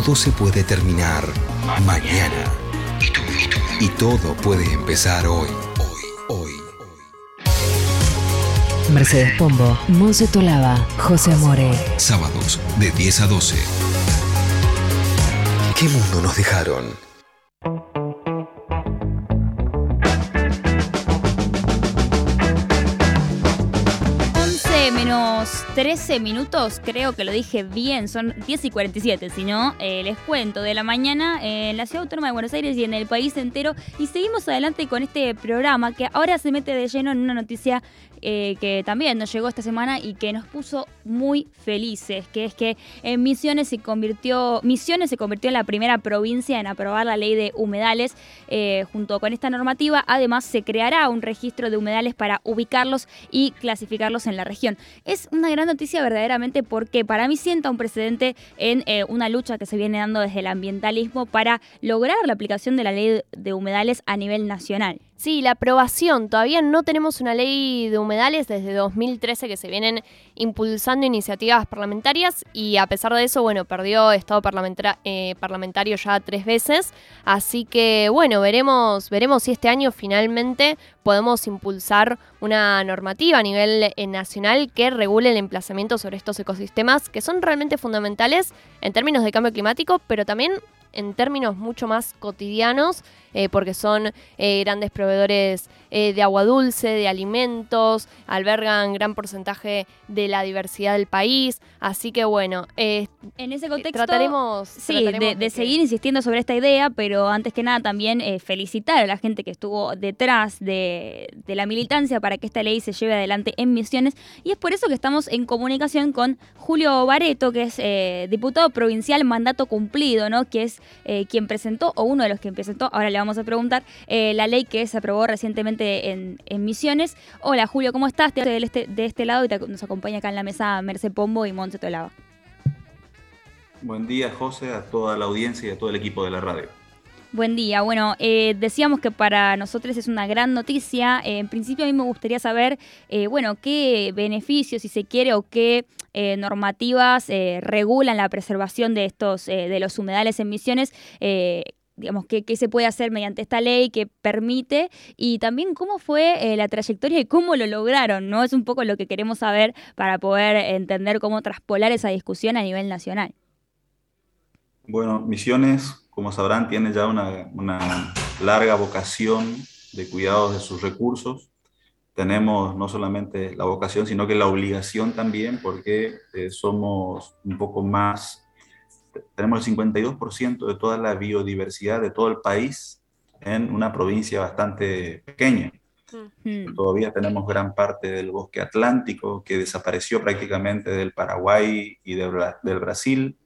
Todo se puede terminar mañana. Y todo puede empezar hoy. Hoy, hoy. Mercedes Pombo, Monse Tolava, José More. Sábados de 10 a 12. ¿Qué mundo nos dejaron? Menos 13 minutos, creo que lo dije bien, son 10 y 47, si no, eh, les cuento, de la mañana en la Ciudad Autónoma de Buenos Aires y en el país entero. Y seguimos adelante con este programa que ahora se mete de lleno en una noticia eh, que también nos llegó esta semana y que nos puso muy felices, que es que en Misiones se convirtió, Misiones se convirtió en la primera provincia en aprobar la ley de humedales. Eh, junto con esta normativa, además se creará un registro de humedales para ubicarlos y clasificarlos en la región. Es una gran noticia verdaderamente porque para mí sienta un precedente en eh, una lucha que se viene dando desde el ambientalismo para lograr la aplicación de la ley de humedales a nivel nacional. Sí, la aprobación. Todavía no tenemos una ley de humedales desde 2013 que se vienen impulsando iniciativas parlamentarias y a pesar de eso, bueno, perdió estado eh, parlamentario ya tres veces. Así que, bueno, veremos, veremos si este año finalmente podemos impulsar una normativa a nivel eh, nacional que regule el emplazamiento sobre estos ecosistemas que son realmente fundamentales en términos de cambio climático, pero también en términos mucho más cotidianos, eh, porque son eh, grandes proveedores eh, de agua dulce, de alimentos, albergan gran porcentaje de la diversidad del país. Así que bueno, en ese contexto trataremos, sí, de, seguir insistiendo sobre esta idea, pero antes que nada también felicitar a la gente que estuvo detrás de, de la militancia para que esta ley se lleve adelante en Misiones. Y es por eso que estamos en comunicación con Julio Bareto, que es diputado provincial mandato cumplido, ¿no? Que es eh, quien presentó, o uno de los que presentó, ahora le vamos a preguntar, eh, la ley que se aprobó recientemente en, Misiones. Hola Julio, ¿cómo estás? De este, de este lado y nos acompaña acá en la mesa Merce Pombo y Monse Tolava. Buen día, José, a toda la audiencia y a todo el equipo de la radio. Buen día. Bueno, eh, decíamos que para nosotros es una gran noticia. en principio a mí me gustaría saber, bueno, qué beneficios, si se quiere, o qué eh, normativas eh, regulan la preservación de estos eh, de los humedales en Misiones. digamos, qué, se puede hacer mediante esta ley que permite y también cómo fue la trayectoria y cómo lo lograron, ¿no? Es un poco lo que queremos saber para poder entender cómo traspolar esa discusión a nivel nacional. Bueno, Misiones, como sabrán, tiene ya una, una larga vocación de cuidado de sus recursos tenemos no solamente la vocación, sino que la obligación también, porque eh, somos un poco más, tenemos el 52% de toda la biodiversidad de todo el país en una provincia bastante pequeña. Mm. Todavía tenemos gran parte del bosque atlántico que desapareció prácticamente del Paraguay y del Brasil,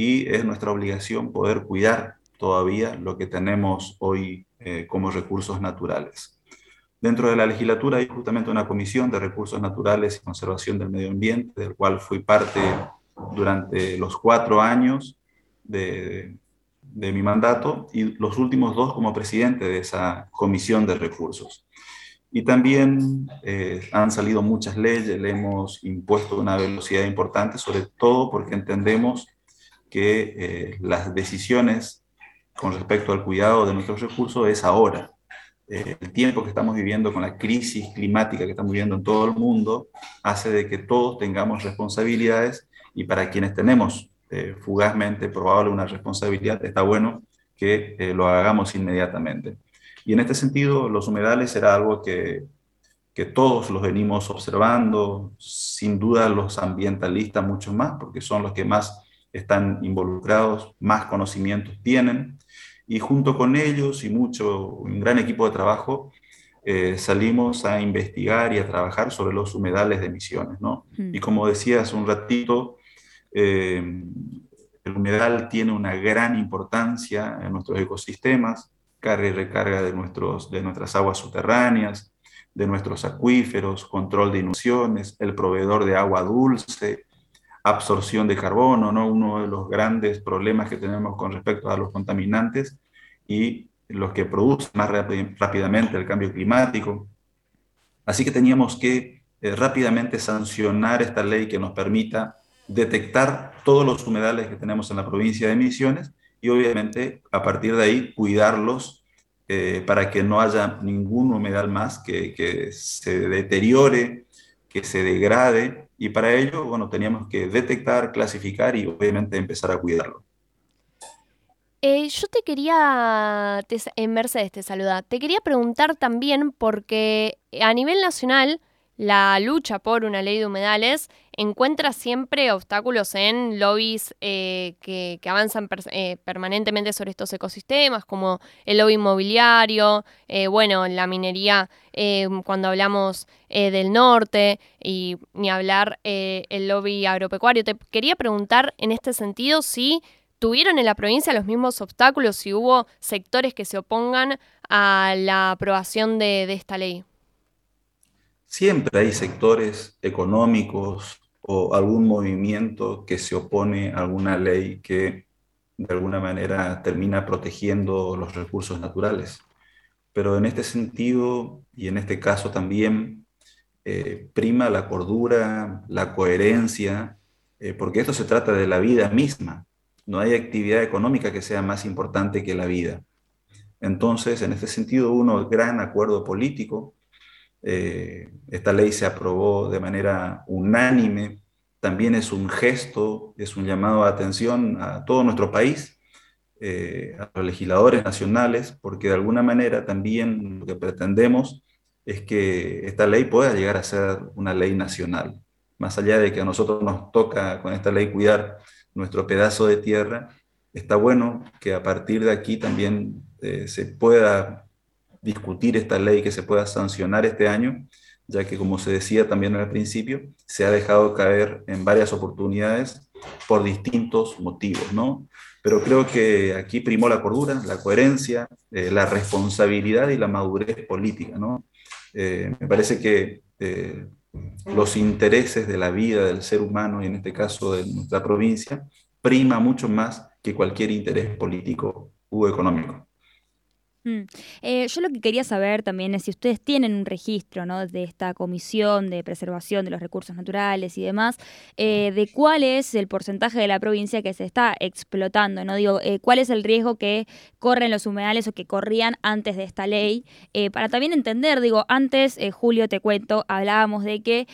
y es nuestra obligación poder cuidar todavía lo que tenemos hoy eh, como recursos naturales. Dentro de la legislatura hay justamente una comisión de recursos naturales y conservación del medio ambiente, del cual fui parte durante los cuatro años de, mi mandato y los últimos dos como presidente de esa comisión de recursos. Y también eh, han salido muchas leyes, le hemos impuesto una velocidad importante, sobre todo porque entendemos que eh, las decisiones con respecto al cuidado de nuestros recursos es ahora el tiempo que estamos viviendo con la crisis climática que estamos viviendo en todo el mundo hace de que todos tengamos responsabilidades y para quienes tenemos eh, fugazmente probable una responsabilidad, está bueno que eh, lo hagamos inmediatamente. Y en este sentido, los humedales era algo que, que todos los venimos observando, sin duda los ambientalistas mucho más, porque son los que más están involucrados, más conocimientos tienen y junto con ellos y mucho, un gran equipo de trabajo, eh, salimos a investigar y a trabajar sobre los humedales de emisiones. ¿no? Mm. Y como decía hace un ratito, eh, el humedal tiene una gran importancia en nuestros ecosistemas, carga y recarga de, nuestros, de nuestras aguas subterráneas, de nuestros acuíferos, control de inundaciones, el proveedor de agua dulce, absorción de carbono, ¿no? uno de los grandes problemas que tenemos con respecto a los contaminantes y los que producen más rápidamente el cambio climático. Así que teníamos que eh, rápidamente sancionar esta ley que nos permita detectar todos los humedales que tenemos en la provincia de Misiones y obviamente a partir de ahí cuidarlos eh, para que no haya ningún humedal más que, que, se deteriore, que se degrade y para ello, bueno, teníamos que detectar, clasificar y obviamente empezar a cuidarlo. Eh, yo te quería, en Mercedes te saluda, te quería preguntar también porque a nivel nacional la lucha por una ley de humedales encuentra siempre obstáculos en lobbies eh, que, avanzan eh, permanentemente sobre estos ecosistemas, como el lobby inmobiliario, eh, bueno, la minería cuando hablamos del norte y ni hablar el lobby agropecuario. Te quería preguntar en este sentido si tuvieron en la provincia los mismos obstáculos, si hubo sectores que se opongan a la aprobación de esta ley. Siempre hay sectores económicos o algún movimiento que se opone a alguna ley que de alguna manera termina protegiendo los recursos naturales. Pero en este sentido, y en este caso también, eh, prima la cordura, la coherencia, eh, porque esto se trata de la vida misma. No hay actividad económica que sea más importante que la vida. Entonces, en este sentido, uno gran acuerdo político eh, esta ley se aprobó de manera unánime. También es un gesto, es un llamado de atención a todo nuestro país, eh, a los legisladores nacionales, porque de alguna manera también lo que pretendemos es que esta ley pueda llegar a ser una ley nacional. Más allá de que a nosotros nos toca con esta ley cuidar nuestro pedazo de tierra, está bueno que a partir de aquí también eh, se pueda discutir esta ley que se pueda sancionar este año, ya que como se decía también al principio, se ha dejado caer en varias oportunidades por distintos motivos, ¿no? Pero creo que aquí primó la cordura, la coherencia, eh, la responsabilidad y la madurez política, ¿no? Eh, me parece que eh, los intereses de la vida del ser humano, y en este caso de nuestra provincia, prima mucho más que cualquier interés político u económico. Mm. Eh, yo lo que quería saber también es si ustedes tienen un registro ¿no? de esta comisión de preservación de los recursos naturales y demás, eh, de cuál es el porcentaje de la provincia que se está explotando, ¿no? Digo, eh, cuál es el riesgo que corren los humedales o que corrían antes de esta ley, para también entender, digo, antes, Julio, te cuento, hablábamos de que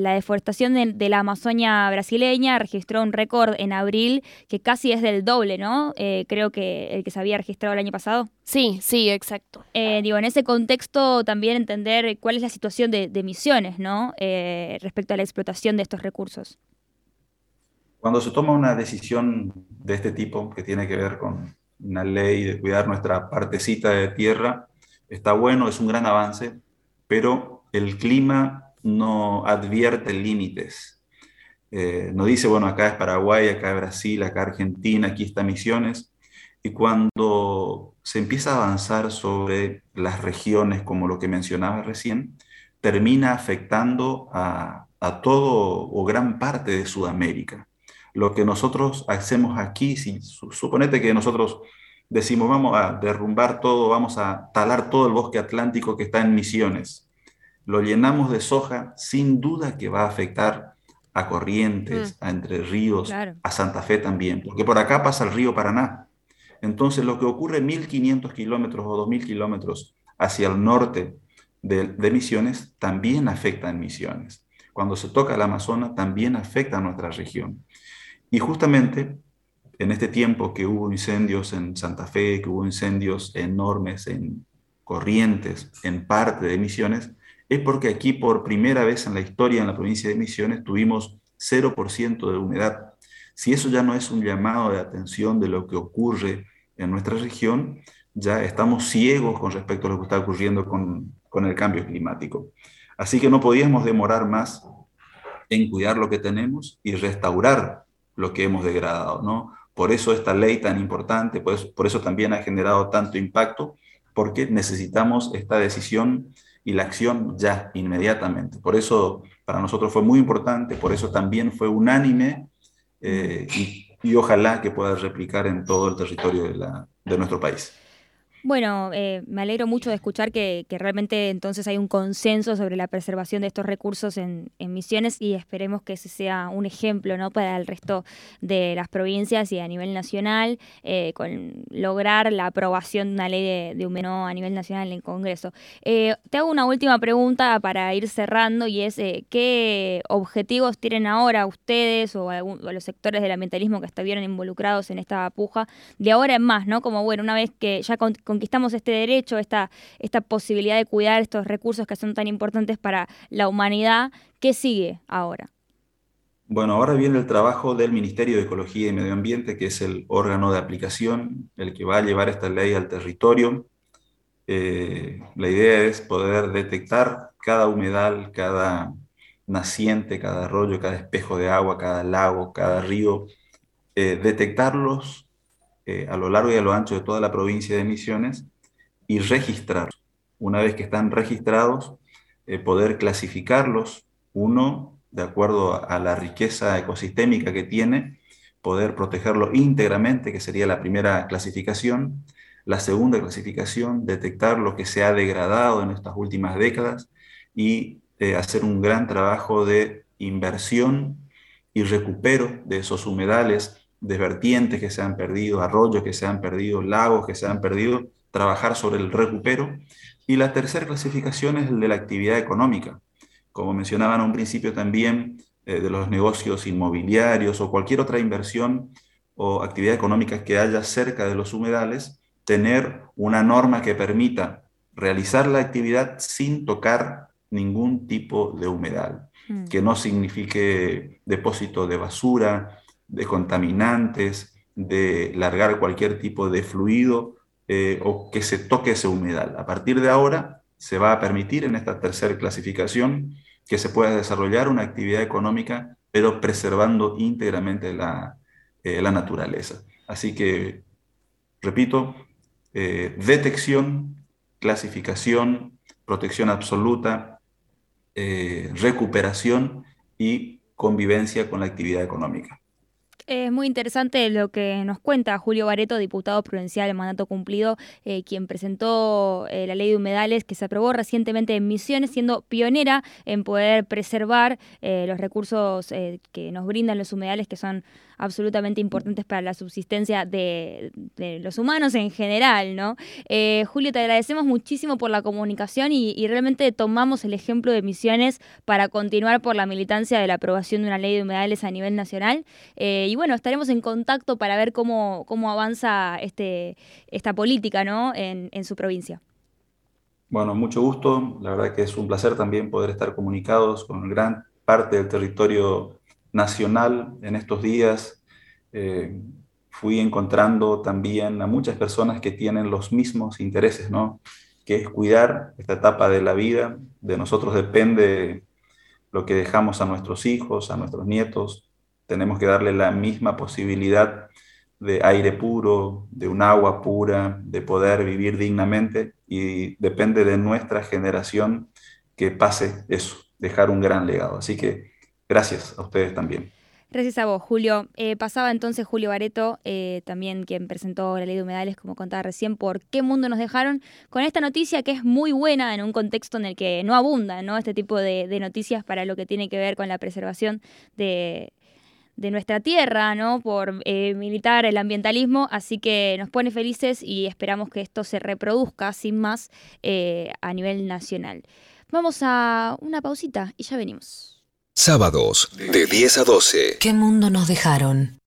la deforestación de, de, la Amazonia brasileña registró un récord en abril que casi es del doble, ¿no? creo que el que se había registrado el año pasado. Sí, sí, exacto. Eh, digo, en ese contexto también entender cuál es la situación de, emisiones, ¿no? Eh, respecto a la explotación de estos recursos. Cuando se toma una decisión de este tipo, que tiene que ver con una ley de cuidar nuestra partecita de tierra, está bueno, es un gran avance, pero el clima no advierte límites. Eh, no dice, bueno, acá es Paraguay, acá es Brasil, acá Argentina, aquí está Misiones. Y cuando se empieza a avanzar sobre las regiones, como lo que mencionaba recién, termina afectando a, todo o gran parte de Sudamérica. Lo que nosotros hacemos aquí, si suponete que nosotros decimos vamos a derrumbar todo, vamos a talar todo el bosque atlántico que está en Misiones, lo llenamos de soja, sin duda que va a afectar a Corrientes, mm. a Entre Ríos, a Santa Fe también, porque por acá pasa el río Paraná. Entonces, lo que ocurre 1.500 kilómetros o 2.000 kilómetros hacia el norte de, Misiones también afecta en Misiones. Cuando se toca el Amazonas, también afecta a nuestra región. Y justamente en este tiempo que hubo incendios en Santa Fe, que hubo incendios enormes en Corrientes, en parte de Misiones, es porque aquí por primera vez en la historia en la provincia de Misiones tuvimos 0% de humedad. Si eso ya no es un llamado de atención de lo que ocurre en nuestra región, ya estamos ciegos con respecto a lo que está ocurriendo con, con el cambio climático. Así que no podíamos demorar más en cuidar lo que tenemos y restaurar lo que hemos degradado, ¿no? Por eso esta ley tan importante, por eso, por eso también ha generado tanto impacto, porque necesitamos esta decisión y la acción ya, inmediatamente. Por eso para nosotros fue muy importante, por eso también fue unánime eh, y y ojalá que pueda replicar en todo el territorio de, la, de nuestro país. Bueno, eh, me alegro mucho de escuchar que, realmente entonces hay un consenso sobre la preservación de estos recursos en, Misiones y esperemos que ese sea un ejemplo ¿no? para el resto de las provincias y a nivel nacional, eh, con lograr la aprobación de una ley de, de a nivel nacional en el Congreso. Eh, te hago una última pregunta para ir cerrando y es ¿qué objetivos tienen ahora ustedes o, o, los sectores del ambientalismo que estuvieron involucrados en esta puja de ahora en más, ¿no? Como bueno, una vez que ya con, conquistamos este derecho, esta, esta posibilidad de cuidar estos recursos que son tan importantes para la humanidad, ¿qué sigue ahora? Bueno, ahora viene el trabajo del Ministerio de Ecología y Medio Ambiente, que es el órgano de aplicación, el que va a llevar esta ley al territorio. Eh, la idea es poder detectar cada humedal, cada naciente, cada arroyo, cada espejo de agua, cada lago, cada río, eh, detectarlos eh, a lo largo y a lo ancho de toda la provincia de Misiones y registrar. Una vez que están registrados, eh, poder clasificarlos, uno, de acuerdo a la riqueza ecosistémica que tiene, poder protegerlo íntegramente, que sería la primera clasificación. La segunda clasificación, detectar lo que se ha degradado en estas últimas décadas y eh, hacer un gran trabajo de inversión y recupero de esos humedales de vertientes que se han perdido, arroyos que se han perdido, lagos que se han perdido, trabajar sobre el recupero. Y la tercera clasificación es el de la actividad económica. Como mencionaban a un principio también, eh, de los negocios inmobiliarios o cualquier otra inversión o actividad económica que haya cerca de los humedales, tener una norma que permita realizar la actividad sin tocar ningún tipo de humedal, mm. que no signifique depósito de basura, de contaminantes, de largar cualquier tipo de fluido eh, o que se toque ese humedal. A partir de ahora se va a permitir en esta tercera clasificación que se pueda desarrollar una actividad económica, pero preservando íntegramente la, eh, naturaleza. Así que, repito, eh, detección, clasificación, protección absoluta, recuperación y convivencia con la actividad económica. Es muy interesante lo que nos cuenta Julio Bareto, diputado provincial de mandato cumplido, eh, quien presentó eh, la ley de humedales que se aprobó recientemente en Misiones, siendo pionera en poder preservar eh, los recursos que nos brindan los humedales, que son absolutamente importantes para la subsistencia de, los humanos en general, ¿no? Eh, Julio, te agradecemos muchísimo por la comunicación y, realmente tomamos el ejemplo de Misiones para continuar por la militancia de la aprobación de una ley de humedales a nivel nacional. Eh, y bueno, estaremos en contacto para ver cómo, cómo avanza este, esta política, ¿no? En, en su provincia. Bueno, mucho gusto. La verdad que es un placer también poder estar comunicados con gran parte del territorio nacional en estos días. Eh, fui encontrando también a muchas personas que tienen los mismos intereses, ¿no? Que es cuidar esta etapa de la vida. De nosotros depende lo que dejamos a nuestros hijos, a nuestros nietos. Tenemos que darle la misma posibilidad de aire puro, de un agua pura, de poder vivir dignamente y depende de nuestra generación que pase eso, dejar un gran legado. Así que Gracias a ustedes también. Gracias a vos, Julio. Eh, pasaba entonces Julio Bareto, eh, también quien presentó la ley de humedales, como contaba recién, por qué mundo nos dejaron, con esta noticia que es muy buena en un contexto en el que no abunda ¿no? este tipo de, noticias para lo que tiene que ver con la preservación de, nuestra tierra, ¿no? Por eh, militar el ambientalismo, así que nos pone felices y esperamos que esto se reproduzca sin más a nivel nacional. Vamos a una pausita y ya venimos. Sábados de 10 a 12. ¿Qué mundo nos dejaron?